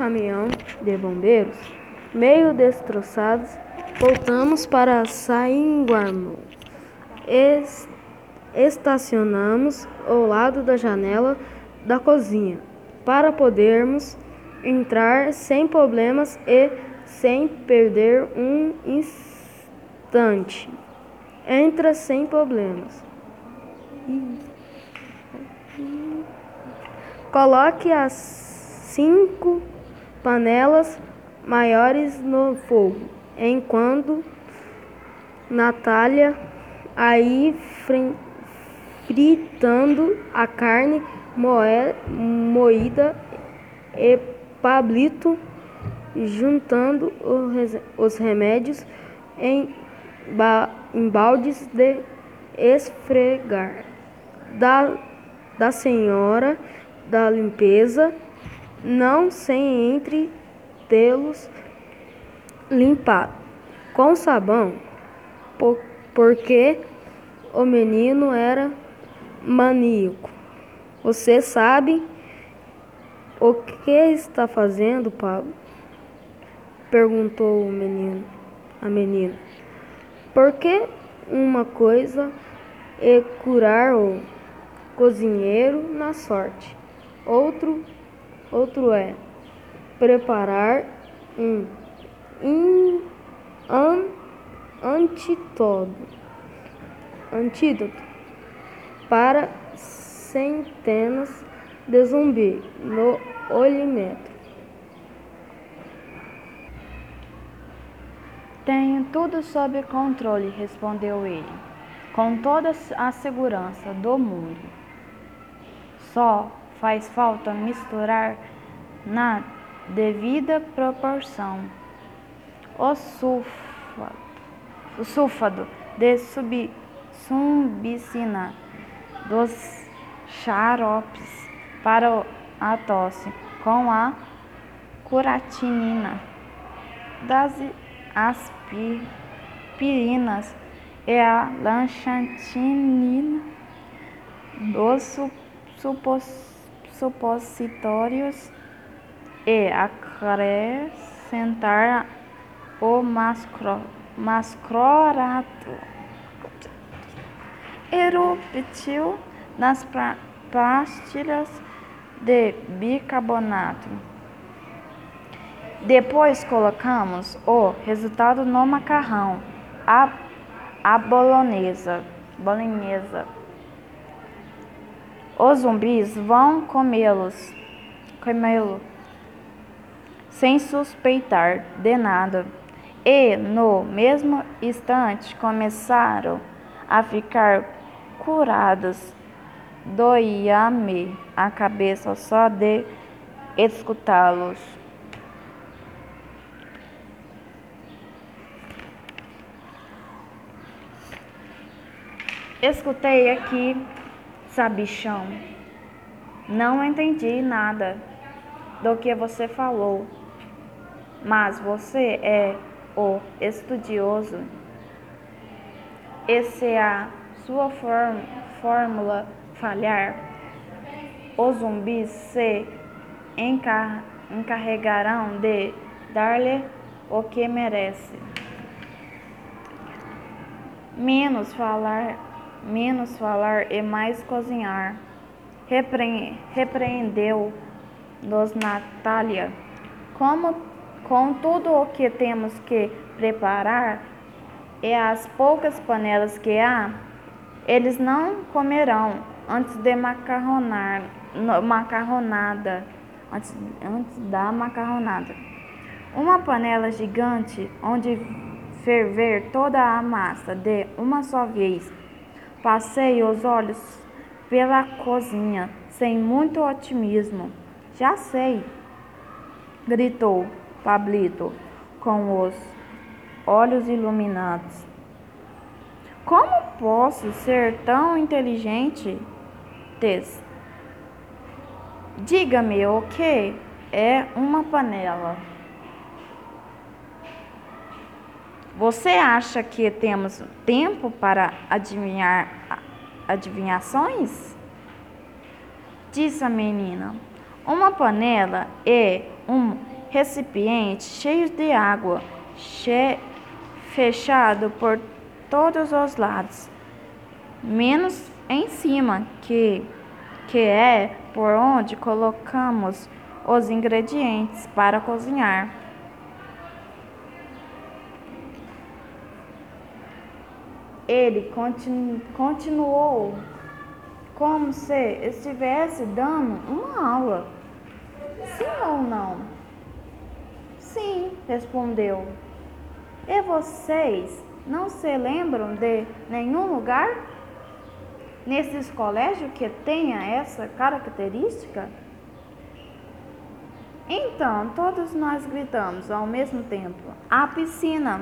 caminhão de bombeiros, meio destroçados, voltamos para Saiguarmo. Es estacionamos ao lado da janela da cozinha para podermos entrar sem problemas e sem perder um instante. Entra sem problemas. Coloque as cinco panelas maiores no fogo, enquanto Natália aí fritando a carne moída e Pablito juntando os remédios em, em baldes de esfregar. Da, da senhora da limpeza, não sem entre tê-los limpado com sabão, por, porque o menino era maníaco. Você sabe o que está fazendo, Pablo? Perguntou o menino, a menina. Porque uma coisa é curar o cozinheiro na sorte. Outro, outro é preparar um, um an, antídoto, antídoto para centenas de zumbis no olímetro. Tenho tudo sob controle, respondeu ele, com toda a segurança do mundo. Só faz falta misturar na devida proporção. O sulfato, o sulfado de sub, subicina dos xaropes para a tosse com a curatinina das aspirinas e a lanchatinina dos supositórios e acrescentar o mascro, mascrorato nas pastilhas de bicarbonato. Depois colocamos o resultado no macarrão, a, a bolonesa, bolonhesa. Os zumbis vão comê-los, comê-lo, sem suspeitar de nada. E no mesmo instante começaram a ficar curados doía-me a cabeça só de escutá-los. Escutei aqui, sabichão. Não entendi nada do que você falou, mas você é o estudioso. Essa é a sua fórmula falhar, os zumbis se encar encarregarão de dar-lhe o que merece. Menos falar, menos falar e mais cozinhar. Repre repreendeu nos Natália. Como com tudo o que temos que preparar e as poucas panelas que há, eles não comerão antes de macarronar, macarronada, antes, antes da macarronada. Uma panela gigante onde ferver toda a massa de uma só vez. Passei os olhos pela cozinha sem muito otimismo. Já sei, gritou Pablito com os olhos iluminados. Como posso ser tão inteligente? Tess. Diga-me o que é uma panela. Você acha que temos tempo para adivinhar adivinhações? Disse a menina. Uma panela é um recipiente cheio de água, che fechado por todos os lados, menos em cima, que, que é por onde colocamos os ingredientes para cozinhar. Ele continu, continuou como se estivesse dando uma aula. Sim ou não? Sim, respondeu. E vocês não se lembram de nenhum lugar nesses colégios que tenha essa característica? Então, todos nós gritamos ao mesmo tempo: a piscina.